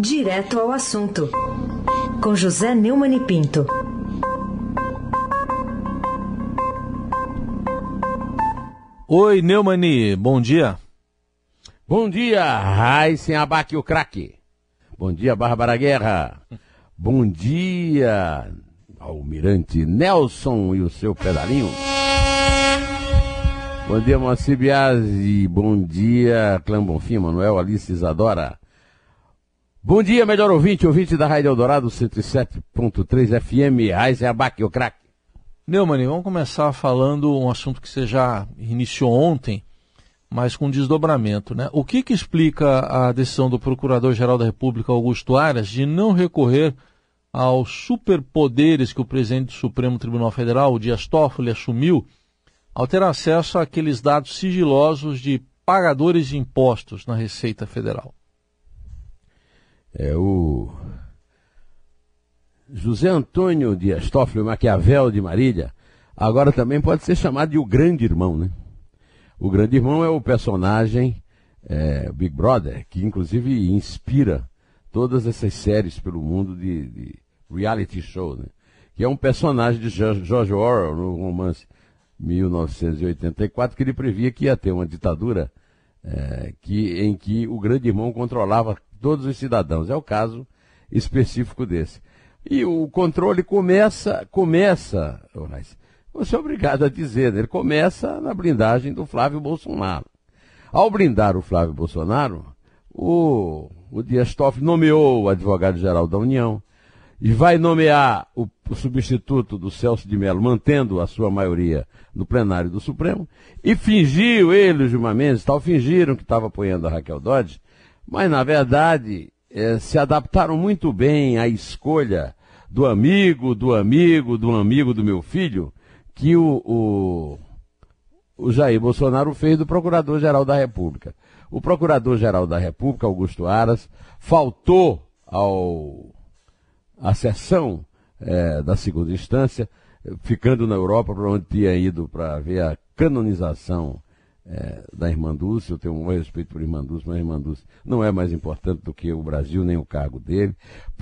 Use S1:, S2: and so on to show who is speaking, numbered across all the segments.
S1: Direto ao assunto, com José Neumann e Pinto.
S2: Oi, Neumani, bom dia.
S3: Bom dia, Raíssen Abaque, o craque. Bom dia, Bárbara Guerra. Bom dia, Almirante Nelson e o seu pedalinho. Bom dia, Moacir Biasi. Bom dia, Clã Bonfim, Manuel, Alice Isadora. Bom dia, melhor ouvinte, ouvinte da Rádio Eldorado 107.3 FM, Abaque, o craque.
S2: Neumann, vamos começar falando um assunto que você já iniciou ontem, mas com desdobramento. Né? O que, que explica a decisão do Procurador-Geral da República, Augusto Aras, de não recorrer aos superpoderes que o presidente do Supremo Tribunal Federal, o Dias Toffoli, assumiu ao ter acesso àqueles dados sigilosos de pagadores de impostos na Receita Federal?
S3: É o José Antônio Dias Toffoli Maquiavel de Marília, agora também pode ser chamado de o Grande Irmão, né? O Grande Irmão é o personagem é, Big Brother, que inclusive inspira todas essas séries pelo mundo de, de reality show, né? Que é um personagem de George Orwell no romance 1984, que ele previa que ia ter uma ditadura é, que, em que o Grande Irmão controlava todos os cidadãos. É o caso específico desse. E o controle começa, começa, você é obrigado a dizer, né? ele começa na blindagem do Flávio Bolsonaro. Ao blindar o Flávio Bolsonaro, o, o Dias Toffoli nomeou o advogado-geral da União e vai nomear o, o, substituto do Celso de Mello, mantendo a sua maioria no plenário do Supremo, e fingiu ele, o Gilmar Mendes, tal, fingiram que estava apoiando a Raquel Dodge, mas na verdade é, se adaptaram muito bem à escolha do amigo, do amigo, do amigo do meu filho, que o, o, o Jair Bolsonaro fez do Procurador-Geral da República. O Procurador-Geral da República, Augusto Aras, faltou ao, à sessão é, da segunda instância, ficando na Europa, para onde tinha ido para ver a canonização é, da Irmã Dulce, eu tenho um respeito por Irmã Dulce, mas a Irmã Dulce não é mais importante do que o Brasil, nem o cargo dele.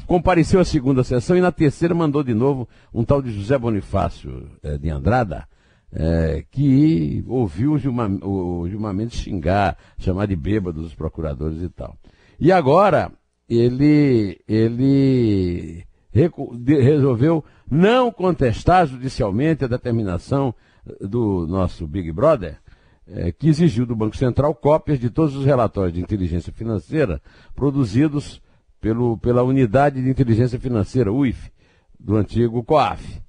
S3: Compareceu à segunda sessão e na terceira mandou de novo um tal de José Bonifácio é, de Andrada, é, que ouviu o Gilmar, o Gilmar Mendes xingar, chamar de bêbado os procuradores e tal. E agora, ele, ele resolveu não contestar judicialmente a determinação do nosso Big Brother, é, que exigiu do Banco Central cópias de todos os relatórios de inteligência financeira produzidos pelo, pela Unidade de Inteligência Financeira, UIF, do antigo COAF.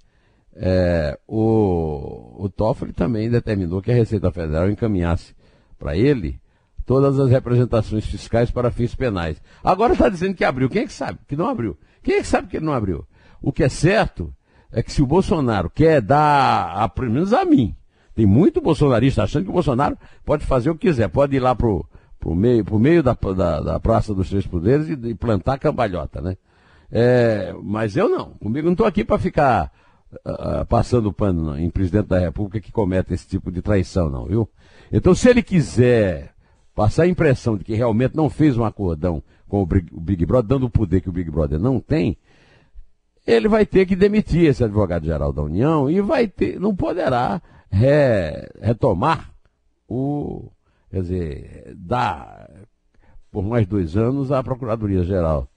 S3: É, o, o Toffoli também determinou que a Receita Federal encaminhasse para ele todas as representações fiscais para fins penais. Agora está dizendo que abriu. Quem é que sabe que não abriu? Quem é que sabe que ele não abriu? O que é certo é que se o Bolsonaro quer dar, a, pelo menos a mim, tem muito bolsonarista achando que o Bolsonaro pode fazer o que quiser, pode ir lá pro, pro meio, pro meio da, da, da Praça dos Três Poderes e, e plantar cambalhota, né? É, mas eu não. Comigo não estou aqui para ficar uh, passando pano não, em presidente da República que cometa esse tipo de traição, não, viu? Então, se ele quiser passar a impressão de que realmente não fez um acordão com o Big, o Big Brother, dando o poder que o Big Brother não tem, ele vai ter que demitir esse advogado-geral da União e vai ter, não poderá re, retomar o, quer dizer, dar por mais dois anos a Procuradoria-Geral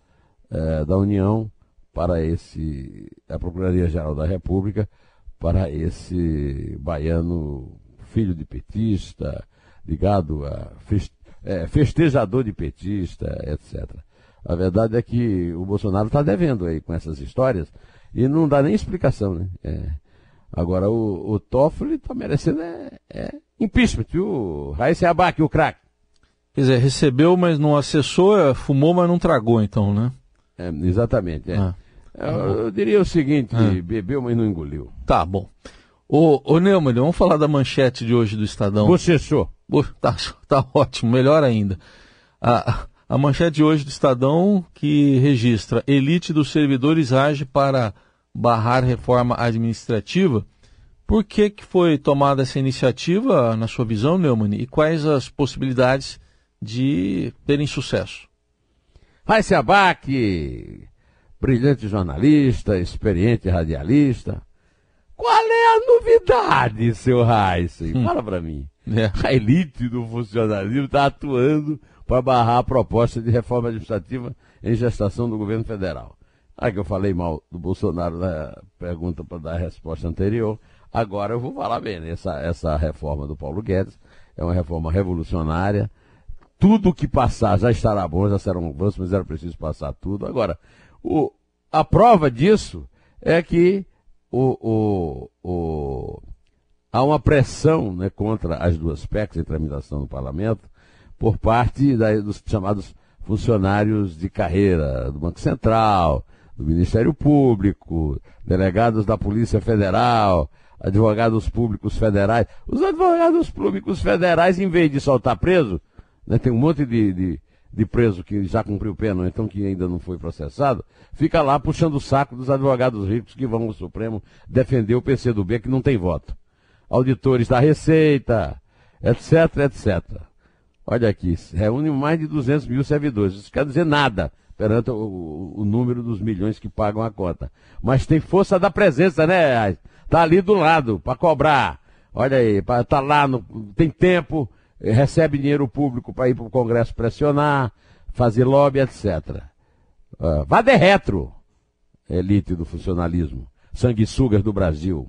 S3: eh, da União para esse, a Procuradoria-Geral da República para esse baiano filho de petista, ligado a fest, é, festejador de petista, etc. A verdade é que o Bolsonaro está devendo aí com essas histórias e não dá nem explicação, né? É, Agora, o, o Toffoli está merecendo é, é impeachment, viu? Raíssa Abac, o craque.
S2: Quer dizer, recebeu, mas não acessou, é, fumou, mas não tragou, então, né?
S3: É, exatamente. É. Ah. Eu, eu, diria o seguinte, ah. bebeu, mas não engoliu.
S2: Tá bom. Ô, ô Neumann, vamos falar da manchete de hoje do Estadão.
S3: Bocechou.
S2: Tá, tá ótimo, melhor ainda. A, a manchete de hoje do Estadão que registra elite dos servidores age para barrar reforma administrativa. Por que, que foi tomada essa iniciativa, na sua visão, Neumann, e quais as possibilidades de terem sucesso?
S3: Raíssa Abac, brilhante jornalista, experiente radialista. Qual é a novidade, seu Raíssa? Hum. Fala para mim. É. A elite do funcionalismo está atuando para barrar a proposta de reforma administrativa em gestação do governo federal. Aí que eu falei mal do Bolsonaro na pergunta para dar a resposta anterior, agora eu vou falar bem. Essa, essa reforma do Paulo Guedes é uma reforma revolucionária. Tudo que passar já estará bom, já serão bons, mas era preciso passar tudo. Agora, o, a prova disso é que o, o, o, há uma pressão né, contra as duas PECs em tramitação no parlamento por parte da, dos chamados funcionários de carreira do Banco Central, do Ministério Público, delegados da Polícia Federal, advogados públicos federais. Os advogados públicos federais, em vez de soltar preso, né, tem um monte de, de, de, preso que já cumpriu pena, então que ainda não foi processado, fica lá puxando o saco dos advogados ricos que vão ao Supremo defender o PCdoB que não tem voto. Auditores da Receita, etc, etc. Olha aqui, reúne mais de 200 mil servidores. Isso quer dizer nada perante o, o, número dos milhões que pagam a conta. Mas tem força da presença, né? Tá ali do lado para cobrar. Olha aí, tá lá, no, tem tempo, recebe dinheiro público para ir para o Congresso pressionar, fazer lobby, etc. Uh, vá de retro, elite do funcionalismo, sanguessugas do Brasil.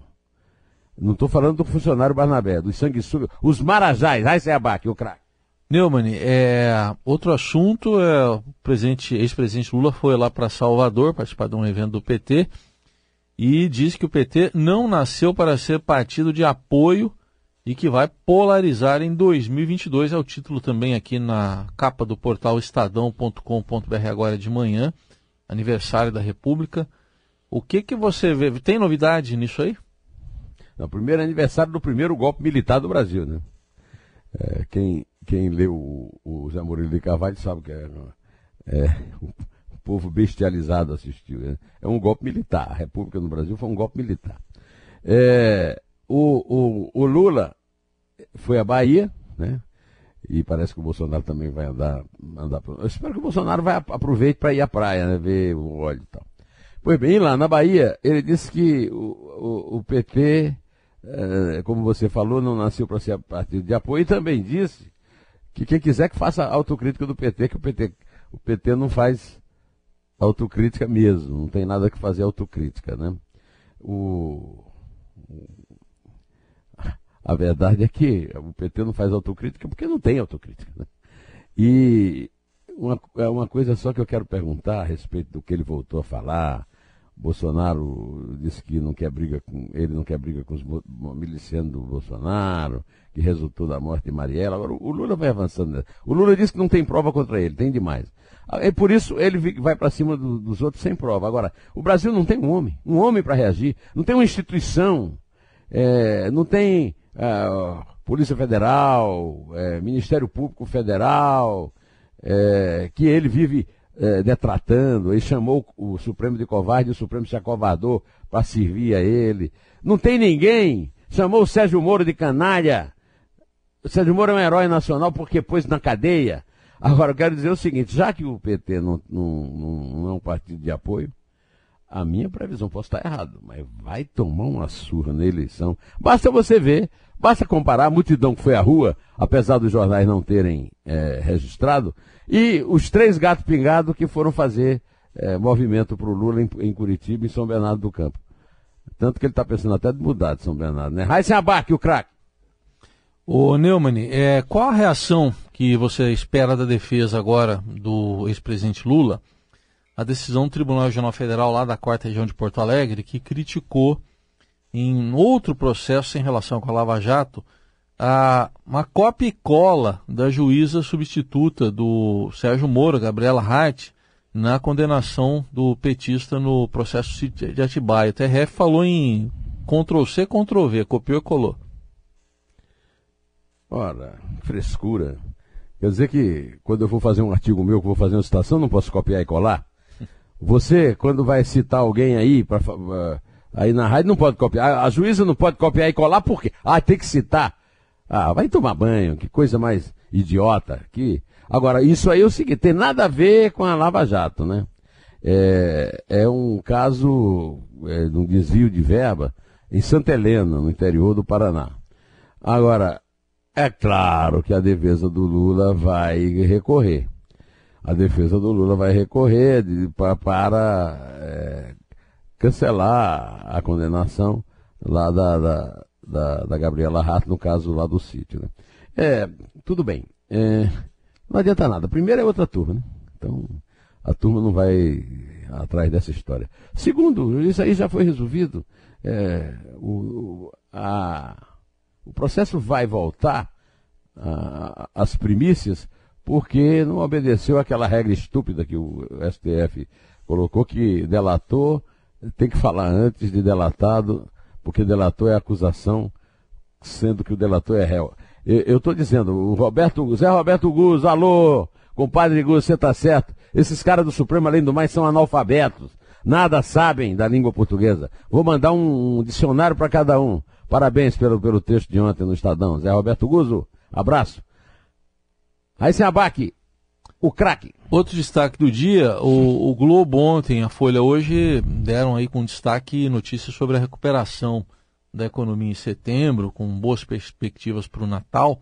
S3: Não estou falando do funcionário Barnabé, dos sanguessugas, os marajás, aí você abaque, o craque.
S2: Neumann, é, outro assunto é o ex-presidente Lula foi lá para Salvador participar de um evento do PT e disse que o PT não nasceu para ser partido de apoio e que vai polarizar em 2022. É o título também aqui na capa do portal estadão.com.br agora de manhã, aniversário da República. O que que você vê? Tem novidade nisso aí?
S3: É o primeiro aniversário do primeiro golpe militar do Brasil, né? É, quem quem leu o, o Zé Murilo de Carvalho sabe que é, é o povo bestializado assistiu. Né? É um golpe militar. A República no Brasil foi um golpe militar. É, o, o, o, Lula foi à Bahia, né? E parece que o Bolsonaro também vai andar. andar Eu espero que o Bolsonaro vai aproveite para ir à praia, né? Ver o óleo e tal. Pois bem, lá na Bahia, ele disse que o, o, o PT, é, como você falou, não nasceu para ser partido de apoio e também disse que quem quiser que faça autocrítica do PT, que o PT, o PT não faz autocrítica mesmo, não tem nada que fazer autocrítica, né? O, a verdade é que o PT não faz autocrítica porque não tem autocrítica, né? E uma, é uma coisa só que eu quero perguntar a respeito do que ele voltou a falar. Bolsonaro disse que não quer briga com ele não quer briga com os milicianos do Bolsonaro que resultou da morte de Mariela. Agora, o Lula vai avançando. O Lula disse que não tem prova contra ele, tem demais. É por isso ele vai para cima do, dos outros sem prova. Agora, o Brasil não tem um homem, um homem para reagir, não tem uma instituição, é, não tem é, Polícia Federal, é, Ministério Público Federal, é, que ele vive é, detratando, ele chamou o Supremo de covarde e o Supremo se acovardou para servir a ele. Não tem ninguém, chamou o Sérgio Moro de canalha, o Sérgio Moro é um herói nacional porque pôs na cadeia. Agora, eu quero dizer o seguinte: já que o PT não, não, não é um partido de apoio, a minha previsão posso estar errado, mas vai tomar uma surra na eleição. Basta você ver, basta comparar a multidão que foi à rua, apesar dos jornais não terem é, registrado, e os três gatos pingados que foram fazer é, movimento para o Lula em, em, Curitiba em São Bernardo do Campo. Tanto que ele está pensando até de mudar de São Bernardo, né? Raíssa Abac, o craque.
S2: Ô Neumann, é, qual a reação que você espera da defesa agora do ex-presidente Lula? A decisão do Tribunal Regional Federal lá da quarta região de Porto Alegre, que criticou em outro processo em relação com a Lava Jato, a, uma cópia e cola da juíza substituta do Sérgio Moro, Gabriela Hart, na condenação do petista no processo de Atibaia. O TRF falou em Ctrl-C, Ctrl-V, copiou e colou.
S3: Ora, frescura. Quer dizer que quando eu for fazer um artigo meu, que vou fazer uma citação, não posso copiar e colar? Você, quando vai citar alguém aí, pra, uh, aí na rádio, não pode copiar. A, a, juíza não pode copiar e colar por quê? Ah, tem que citar. Ah, vai tomar banho, que coisa mais idiota. Que... Agora, isso aí é o seguinte, tem nada a ver com a Lava Jato, né? É, é um caso é, de um desvio de verba em Santa Helena, no interior do Paraná. Agora, é claro que a defesa do Lula vai recorrer. A defesa do Lula vai recorrer de, para é, cancelar a condenação lá da, da, da, da Gabriela Rato, no caso lá do sítio. Né? É, tudo bem. É, não adianta nada. Primeiro é outra turma, né? Então, a turma não vai atrás dessa história. Segundo, isso aí já foi resolvido. É, o, a, o processo vai voltar às primícias porque não obedeceu aquela regra estúpida que o STF colocou que delator tem que falar antes de delatado, porque delator é acusação, sendo que o delator é réu. Eu estou dizendo, o Roberto, Zé Roberto Guz, alô, compadre Guz, você está certo. Esses caras do Supremo, além do mais, são analfabetos. Nada sabem da língua portuguesa. Vou mandar um, um dicionário para cada um. Parabéns pelo, pelo texto de ontem no Estadão. Zé Roberto Guzo, abraço. Aí se abaque, o craque.
S2: Outro destaque do dia, o, o, Globo ontem, a Folha hoje, deram aí com destaque notícias sobre a recuperação da economia em setembro, com boas perspectivas para o Natal.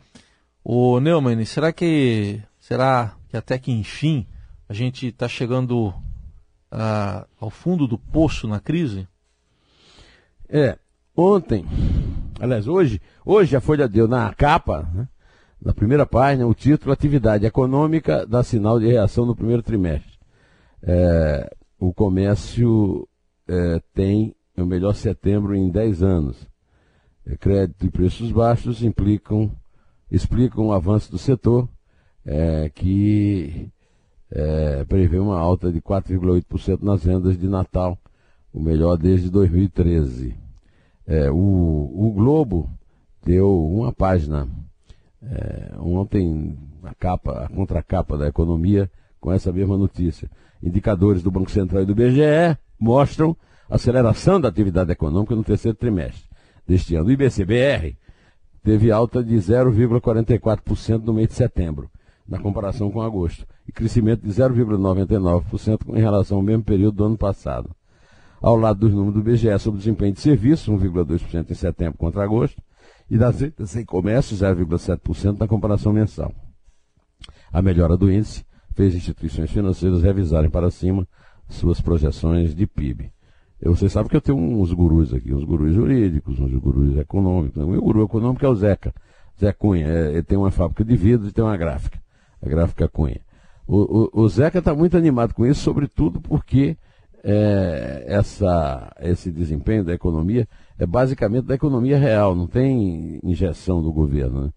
S2: O Neumann, será que será que até que enfim a gente está chegando uh, ao fundo do poço na crise?
S3: É, ontem, aliás, hoje, hoje a Folha deu na capa, né, na primeira página, o título Atividade Econômica dá sinal de reação no primeiro trimestre. É, o comércio é, tem o melhor setembro em 10 anos. É, crédito e preços baixos implicam, explicam o avanço do setor, é, que é, prevê uma alta de 4,8% nas vendas de Natal, o melhor desde 2013. É, o, o, Globo deu uma página é, ontem, a capa, a contracapa da economia, com essa mesma notícia. Indicadores do Banco Central e do BGE mostram aceleração da atividade econômica no terceiro trimestre deste ano. O IBCBR teve alta de 0,44% no mês de setembro na comparação com agosto, e crescimento de 0,99% em relação ao mesmo período do ano passado. Ao lado dos números do BGE sobre desempenho de serviços, 1,2% em setembro contra agosto, e das vendas em comércio, 0,7% na comparação mensal. A melhora do índice fez instituições financeiras revisarem para cima suas projeções de PIB. Você sabe que eu tenho uns gurus aqui, uns gurus jurídicos, uns gurus econômicos. O meu guru econômico é o Zeca. Zé Cunha. É, ele tem uma fábrica de vidros e tem uma gráfica a gráfica Cunha. O, o, o Zeca está muito animado com isso, sobretudo porque é, essa, esse desempenho da economia é basicamente da economia real, não tem injeção do governo. Né?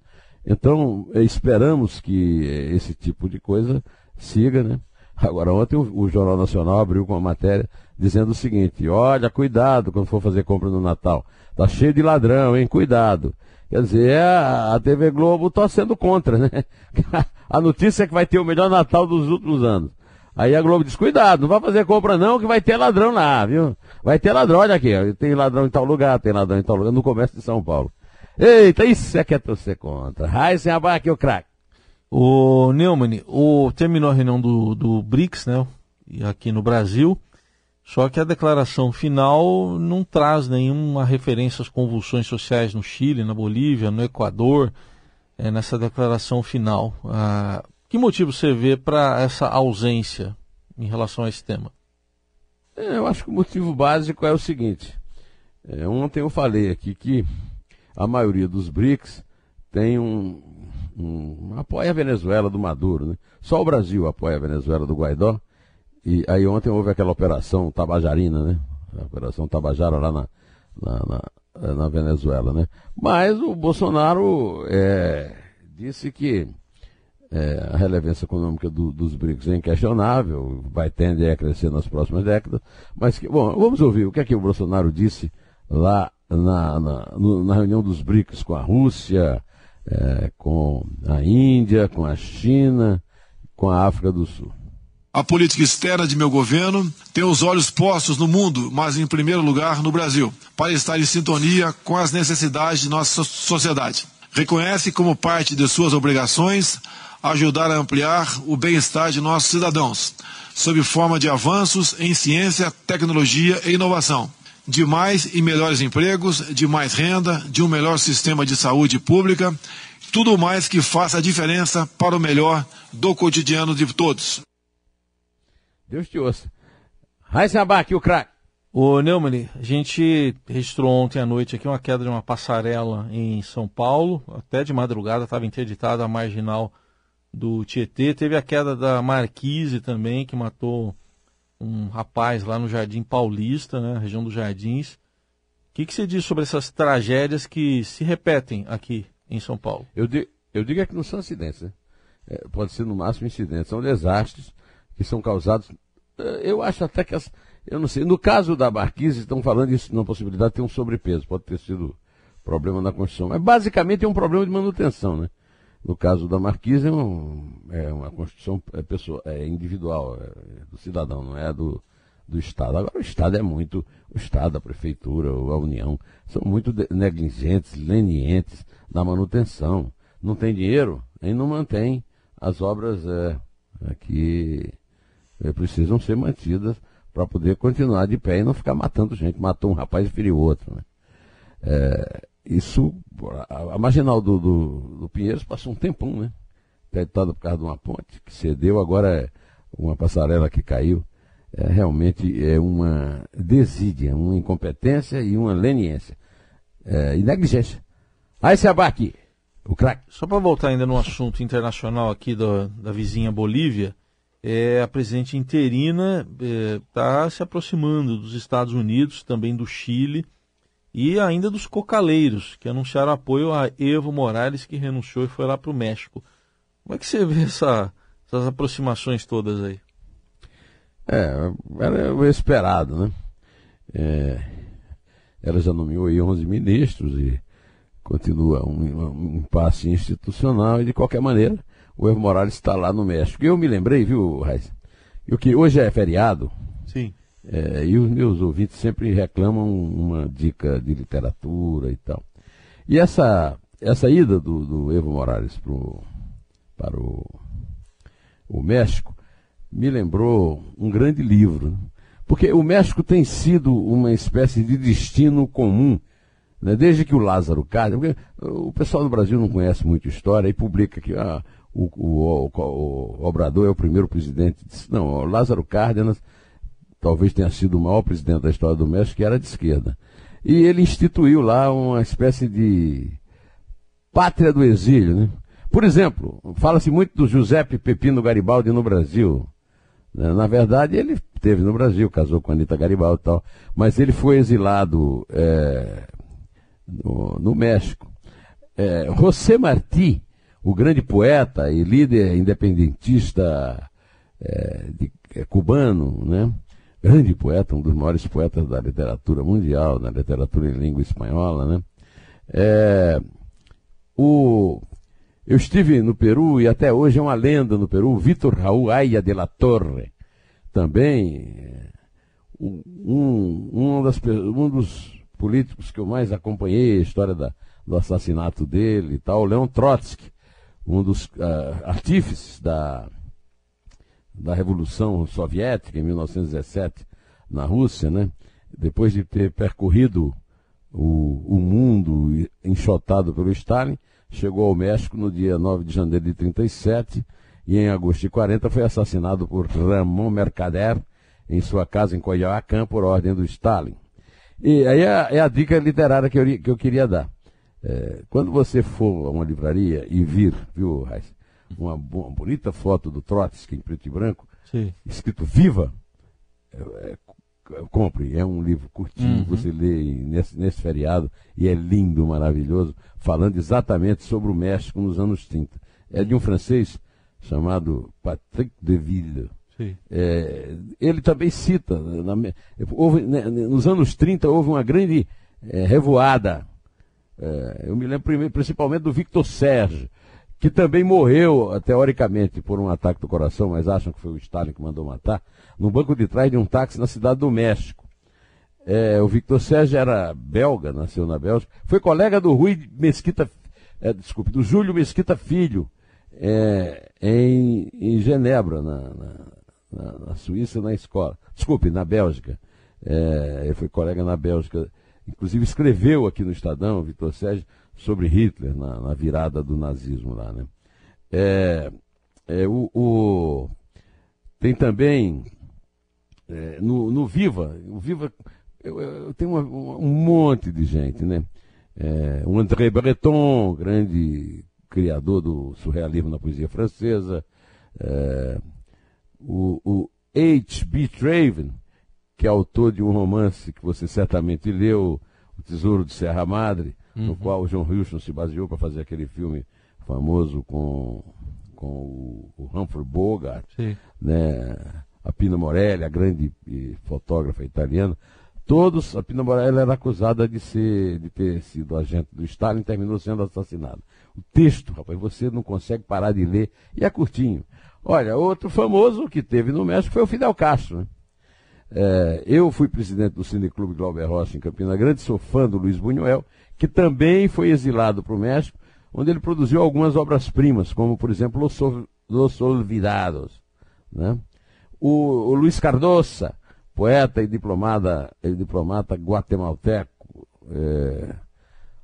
S3: Então, esperamos que esse tipo de coisa siga, né? Agora, ontem o, o, Jornal Nacional abriu com uma matéria dizendo o seguinte: olha, cuidado quando for fazer compra no Natal. Tá cheio de ladrão, hein? Cuidado. Quer dizer, a, a TV Globo está sendo contra, né? A notícia é que vai ter o melhor Natal dos últimos anos. Aí a Globo diz, cuidado, não vai fazer compra não, que vai ter ladrão lá, viu? Vai ter ladrão, olha aqui, tem ladrão em tal lugar, tem ladrão em tal lugar, no comércio de São Paulo. Eita, isso é que é torcer contra. Raíssen aqui o craque.
S2: O Neumann, o, terminou a reunião do, do BRICS, né? Aqui no Brasil. Só que a declaração final não traz nenhuma referência às convulsões sociais no Chile, na Bolívia, no Equador é, nessa declaração final. Ah, que motivo você vê para essa ausência em relação a esse tema?
S3: É, eu acho que o motivo básico é o seguinte. É, ontem eu falei aqui que a maioria dos BRICS tem um, um apoia a Venezuela do Maduro, né? Só o Brasil apoia a Venezuela do Guaidó. E aí ontem houve aquela operação Tabajarina, né? A operação Tabajara lá na, na, na na Venezuela, né? Mas o Bolsonaro é, disse que é, a relevância econômica do, dos BRICS é inquestionável, vai tender a crescer nas próximas décadas, mas que, bom, vamos ouvir o que é que o Bolsonaro disse lá na, na, no, na reunião dos BRICS com a Rússia, é, com a Índia, com a China, com a África do Sul.
S4: A política externa de meu governo tem os olhos postos no mundo, mas em primeiro lugar no Brasil, para estar em sintonia com as necessidades de nossa sociedade. Reconhece como parte de suas obrigações ajudar a ampliar o bem-estar de nossos cidadãos, sob forma de avanços em ciência, tecnologia e inovação, de mais e melhores empregos, de mais renda, de um melhor sistema de saúde pública, tudo mais que faça a diferença para o melhor do cotidiano de todos.
S3: Deus te ouça. Raíssa Abac, o craque.
S2: Ô Neumann, a gente registrou ontem à noite aqui uma queda de uma passarela em São Paulo, até de madrugada estava interditada a marginal do Tietê. Teve a queda da Marquise também, que matou um rapaz lá no Jardim Paulista, né, região dos Jardins. O que, que você diz sobre essas tragédias que se repetem aqui em São Paulo?
S3: Eu, digo, eu digo é que não são acidentes, né? É, pode ser no máximo incidentes, são desastres que são causados. É, eu acho até que as eu não sei. No caso da Marquise, estão falando isso na possibilidade de ter um sobrepeso. Pode ter sido problema na construção. Mas basicamente é um problema de manutenção, né? No caso da Marquise, é, um, é uma construção é pessoa, é individual, é do cidadão, não é do, do Estado. Agora, o Estado é muito, o Estado, a Prefeitura, a União, são muito negligentes, lenientes na manutenção. Não tem dinheiro, aí não mantém as obras é, é que é, precisam ser mantidas para poder continuar de pé e não ficar matando gente. Matou um rapaz e feriu outro. Né? É, isso, a, marginal do, do, do, Pinheiros passou um tempão, né? Tentado por causa de uma ponte que cedeu, agora é uma passarela que caiu. É, realmente é uma desídia, uma incompetência e uma leniência. É, e negligência. Aí se abaque, o craque.
S2: Só para voltar ainda no assunto internacional aqui do, da vizinha Bolívia, é, a presidente interina está é, se aproximando dos Estados Unidos, também do Chile e ainda dos cocaleiros, que anunciaram apoio a Evo Morales, que renunciou e foi lá para o México. Como é que você vê essa, essas aproximações todas aí?
S3: É, era o esperado, né? É, ela já nomeou aí 11 ministros e continua um, um impasse institucional e de qualquer maneira o Evo Morales está lá no México. E eu me lembrei, viu, Raiz? E o que hoje é feriado.
S2: Sim.
S3: É, e os meus ouvintes sempre reclamam uma dica de literatura e tal. E essa, essa ida do, do Evo Morales pro, para o, o México me lembrou um grande livro. Né? Porque o México tem sido uma espécie de destino comum né? desde que o Lázaro Cárdenas, o pessoal do Brasil não conhece muito história e publica que ah, o, o, o, o Obrador é o primeiro presidente. Não, Lázaro Cárdenas talvez tenha sido o maior presidente da história do México, que era de esquerda. E ele instituiu lá uma espécie de pátria do exílio. Né? Por exemplo, fala-se muito do Giuseppe Pepino Garibaldi no Brasil. Né? Na verdade, ele esteve no Brasil, casou com a Anitta Garibaldi e tal, mas ele foi exilado é, no, no, México. É, José Martí, o grande poeta e líder independentista é, de, é, cubano, né? grande poeta, um dos maiores poetas da literatura mundial, da literatura em língua espanhola. Né? É, o, eu estive no Peru e até hoje é uma lenda no Peru, Vitor Raul Aya de la Torre, também é, um, um, das, um dos políticos que eu mais acompanhei, a história da, do assassinato dele e tal, Leon Trotsky, um dos uh, artífices da, da Revolução Soviética em 1917 na Rússia, né? depois de ter percorrido o, o mundo enxotado pelo Stalin, chegou ao México no dia 9 de janeiro de 37 e em agosto de 40 foi assassinado por Ramon Mercader em sua casa em Coyoacán por ordem do Stalin. E aí é, é a dica literária que eu, que eu queria dar. É, quando você for a uma livraria e vir, viu, Raiz, uma, uma, bonita foto do Trotsky em preto e branco, Sim. escrito Viva, é, é, compre. É um livro curtinho, uhum. você lê nesse, nesse feriado e é lindo, maravilhoso, falando exatamente sobre o México nos anos 30. É de um francês chamado Patrick Deville. É, ele também cita, na, houve, né, nos anos 30 houve uma grande é, revoada é, eu me lembro principalmente do Victor Serge, que também morreu, teoricamente, por um ataque do coração, mas acham que foi o Stalin que mandou matar, no banco de trás de um táxi na cidade do México. É, o Victor Serge era belga, nasceu na Bélgica, foi colega do Rui Mesquita, é, desculpe, do Júlio Mesquita Filho, é, em, em Genebra, na, na, na, Suíça, na escola. Desculpe, na Bélgica. É, ele foi colega na Bélgica. Inclusive escreveu aqui no Estadão, Vitor Sérgio, sobre Hitler, na, na, virada do nazismo lá. Né? É, é, o, o, tem também é, no, no Viva, o Viva eu, eu uma, um monte de gente, né? É, o André Breton, grande criador do surrealismo na poesia francesa, é, o, o H.B. Traven, que é autor de um romance que você certamente leu, O Tesouro de Serra Madre, uhum. no qual o John Huston se baseou para fazer aquele filme famoso com, com o, o Humphrey Bogart, Sim. né? a Pina Morelli, a grande fotógrafa italiana. Todos, a Pina Morelli era acusada de, ser, de ter sido agente do Stalin e terminou sendo assassinada. O texto, rapaz, você não consegue parar de ler, e é curtinho. Olha, outro famoso que teve no México foi o Fidel Castro. Né? É, eu fui presidente do Cineclube Glauber Rocha em Campina Grande, sou fã do Luiz Buñuel, que também foi exilado para o México, onde ele produziu algumas obras-primas, como, por exemplo, Los, Olvidados. Né? O, o Luiz Cardoça, poeta e diplomata, e diplomata guatemalteco. É,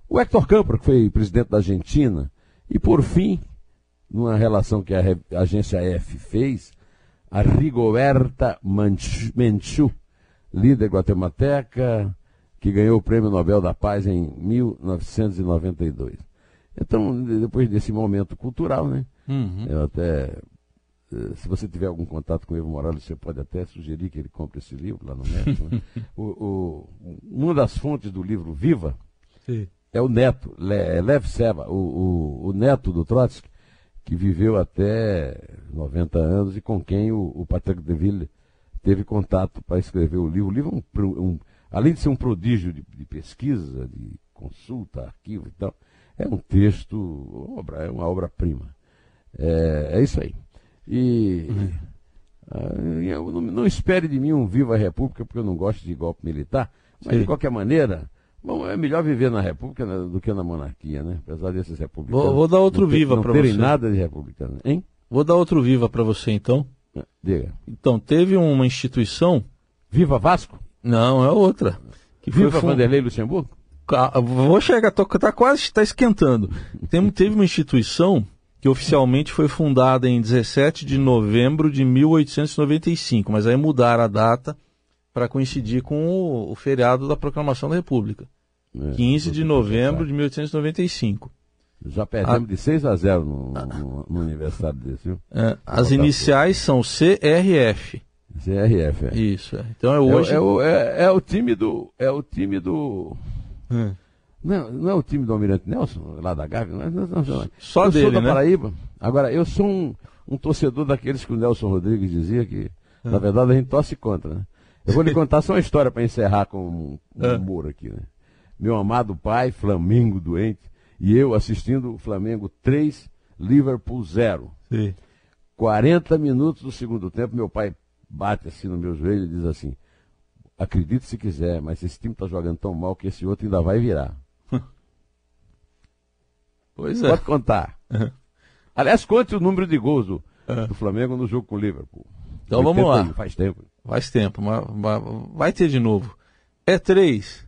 S3: o Hector Campos, que foi presidente da Argentina. E, por fim, numa relação que a agência F fez, a Rigoberta Menchu, líder guatemalteca, que ganhou o Prêmio Nobel da Paz em 1992. Então, depois desse momento cultural, né? Uhum. Eu até eh, se você tiver algum contato com o Evo Morales, você pode até sugerir que ele compre esse livro lá no México. Né? o, o, uma das fontes do livro Viva Sim. é o neto, Le, Lev Seba, o, o, o, neto do Trotsky, que viveu até 90 anos e com quem o, o Patrick Deville teve contato para escrever o livro. O livro é um, um, além de ser um prodígio de, de, pesquisa, de consulta, arquivo e tal, é um texto, obra, é uma obra-prima. É, é isso aí. E eu não, não, espere de mim um Viva a República, porque eu não gosto de golpe militar, mas Sim. de qualquer maneira, bom, é melhor viver na República do que na monarquia, né? Apesar desses republicanos.
S2: Vou, vou dar outro
S3: não
S2: Viva para você.
S3: Não terem nada de republicano, hein?
S2: Vou dar outro Viva para você então.
S3: Ah, diga.
S2: Então, teve uma instituição.
S3: Viva Vasco?
S2: Não, é outra.
S3: Que Viva foi fund... Vanderlei Luxemburgo?
S2: Vou chegar, tô, tá quase, está esquentando. Tem, teve uma instituição que oficialmente foi fundada em 17 de novembro de 1895, mas aí mudaram a data para coincidir com o, o, feriado da Proclamação da República. É, 15 de novembro de 1895.
S3: Já perdemos a... de 6 a 0 no, no, no aniversário desse, viu?
S2: É, as iniciais são CRF.
S3: CRF, é.
S2: Isso, é. Então é hoje.
S3: É, o, é, é o time do. É o time do. É. Não, não é o time do Almirante Nelson, lá da Gávea? Não, não, não,
S2: Só
S3: eu
S2: dele,
S3: sou da
S2: né?
S3: Paraíba. Agora, eu sou um, um torcedor daqueles que o Nelson Rodrigues dizia que, é. na verdade, a gente torce contra, né? Eu vou lhe contar só uma história para encerrar com um, um é. humor aqui, né? Meu amado pai, Flamengo doente, e eu assistindo o Flamengo 3, Liverpool 0. Sim. 40 minutos do segundo tempo, meu pai bate assim no meu joelho e diz assim: Acredite se quiser, mas esse time está jogando tão mal que esse outro ainda vai virar.
S2: Pois é.
S3: Pode contar. Uhum. Aliás, conte o número de gols do, uhum. do Flamengo no jogo com o Liverpool.
S2: Então vamos lá.
S3: Faz tempo.
S2: Faz tempo, mas, mas vai ter de novo. É três.